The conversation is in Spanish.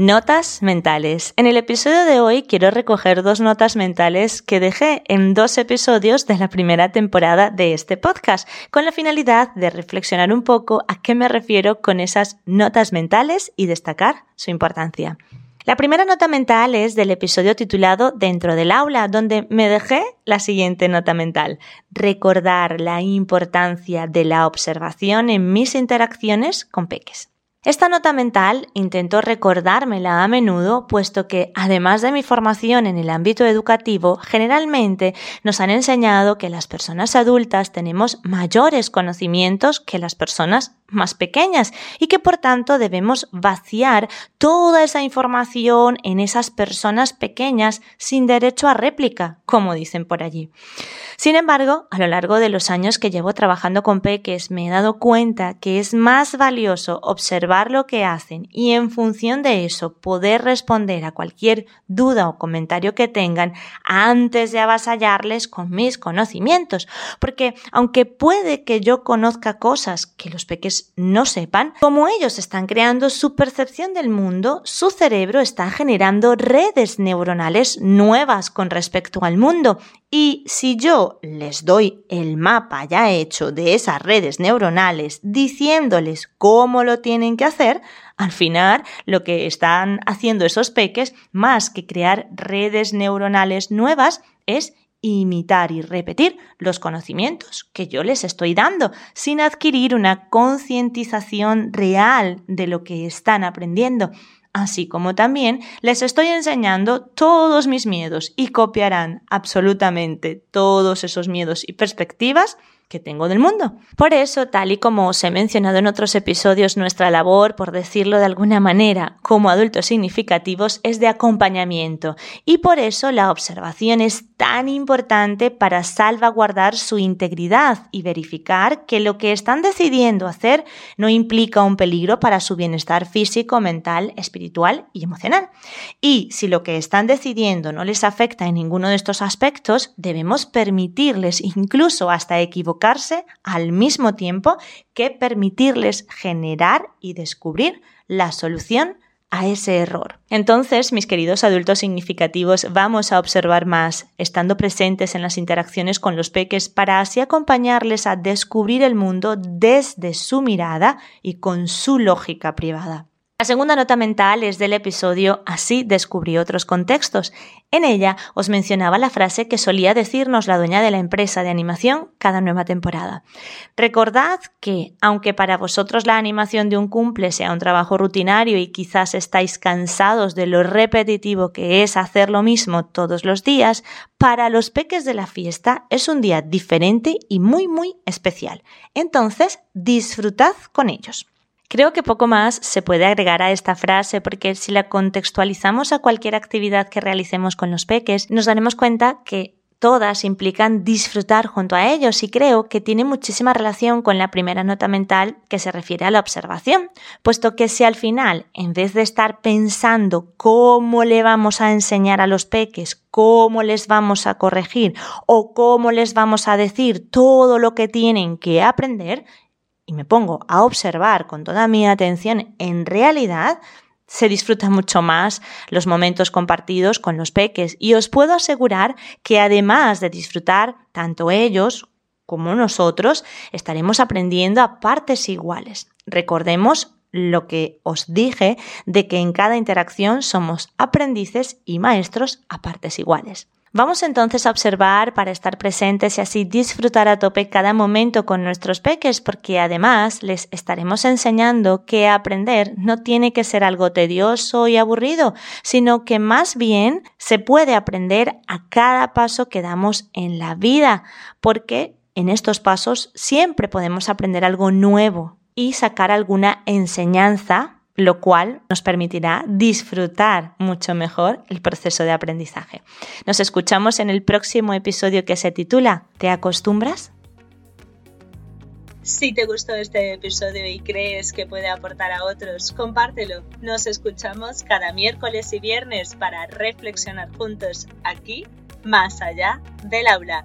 Notas mentales. En el episodio de hoy quiero recoger dos notas mentales que dejé en dos episodios de la primera temporada de este podcast, con la finalidad de reflexionar un poco a qué me refiero con esas notas mentales y destacar su importancia. La primera nota mental es del episodio titulado Dentro del aula, donde me dejé la siguiente nota mental. Recordar la importancia de la observación en mis interacciones con peques. Esta nota mental intento recordármela a menudo, puesto que, además de mi formación en el ámbito educativo, generalmente nos han enseñado que las personas adultas tenemos mayores conocimientos que las personas más pequeñas y que por tanto debemos vaciar toda esa información en esas personas pequeñas sin derecho a réplica, como dicen por allí. Sin embargo, a lo largo de los años que llevo trabajando con peques me he dado cuenta que es más valioso observar lo que hacen y en función de eso poder responder a cualquier duda o comentario que tengan antes de avasallarles con mis conocimientos, porque aunque puede que yo conozca cosas que los peques no sepan, como ellos están creando su percepción del mundo, su cerebro está generando redes neuronales nuevas con respecto al mundo. Y si yo les doy el mapa ya hecho de esas redes neuronales diciéndoles cómo lo tienen que hacer, al final lo que están haciendo esos peques, más que crear redes neuronales nuevas, es imitar y repetir los conocimientos que yo les estoy dando, sin adquirir una concientización real de lo que están aprendiendo. Así como también les estoy enseñando todos mis miedos y copiarán absolutamente todos esos miedos y perspectivas que tengo del mundo. Por eso, tal y como os he mencionado en otros episodios, nuestra labor, por decirlo de alguna manera, como adultos significativos, es de acompañamiento y por eso la observación es tan importante para salvaguardar su integridad y verificar que lo que están decidiendo hacer no implica un peligro para su bienestar físico, mental, espiritual y emocional. Y si lo que están decidiendo no les afecta en ninguno de estos aspectos, debemos permitirles incluso hasta equivocarse al mismo tiempo que permitirles generar y descubrir la solución a ese error. Entonces, mis queridos adultos significativos, vamos a observar más, estando presentes en las interacciones con los peques para así acompañarles a descubrir el mundo desde su mirada y con su lógica privada. La segunda nota mental es del episodio Así descubrí otros contextos. En ella os mencionaba la frase que solía decirnos la dueña de la empresa de animación cada nueva temporada. Recordad que, aunque para vosotros la animación de un cumple sea un trabajo rutinario y quizás estáis cansados de lo repetitivo que es hacer lo mismo todos los días, para los peques de la fiesta es un día diferente y muy muy especial. Entonces, disfrutad con ellos. Creo que poco más se puede agregar a esta frase porque si la contextualizamos a cualquier actividad que realicemos con los peques, nos daremos cuenta que todas implican disfrutar junto a ellos y creo que tiene muchísima relación con la primera nota mental que se refiere a la observación, puesto que si al final, en vez de estar pensando cómo le vamos a enseñar a los peques, cómo les vamos a corregir o cómo les vamos a decir todo lo que tienen que aprender, y me pongo a observar con toda mi atención, en realidad se disfrutan mucho más los momentos compartidos con los peques y os puedo asegurar que además de disfrutar tanto ellos como nosotros, estaremos aprendiendo a partes iguales. Recordemos lo que os dije de que en cada interacción somos aprendices y maestros a partes iguales. Vamos entonces a observar para estar presentes y así disfrutar a tope cada momento con nuestros peques porque además les estaremos enseñando que aprender no tiene que ser algo tedioso y aburrido, sino que más bien se puede aprender a cada paso que damos en la vida porque en estos pasos siempre podemos aprender algo nuevo y sacar alguna enseñanza lo cual nos permitirá disfrutar mucho mejor el proceso de aprendizaje. Nos escuchamos en el próximo episodio que se titula ¿Te acostumbras? Si te gustó este episodio y crees que puede aportar a otros, compártelo. Nos escuchamos cada miércoles y viernes para reflexionar juntos aquí, más allá del aula.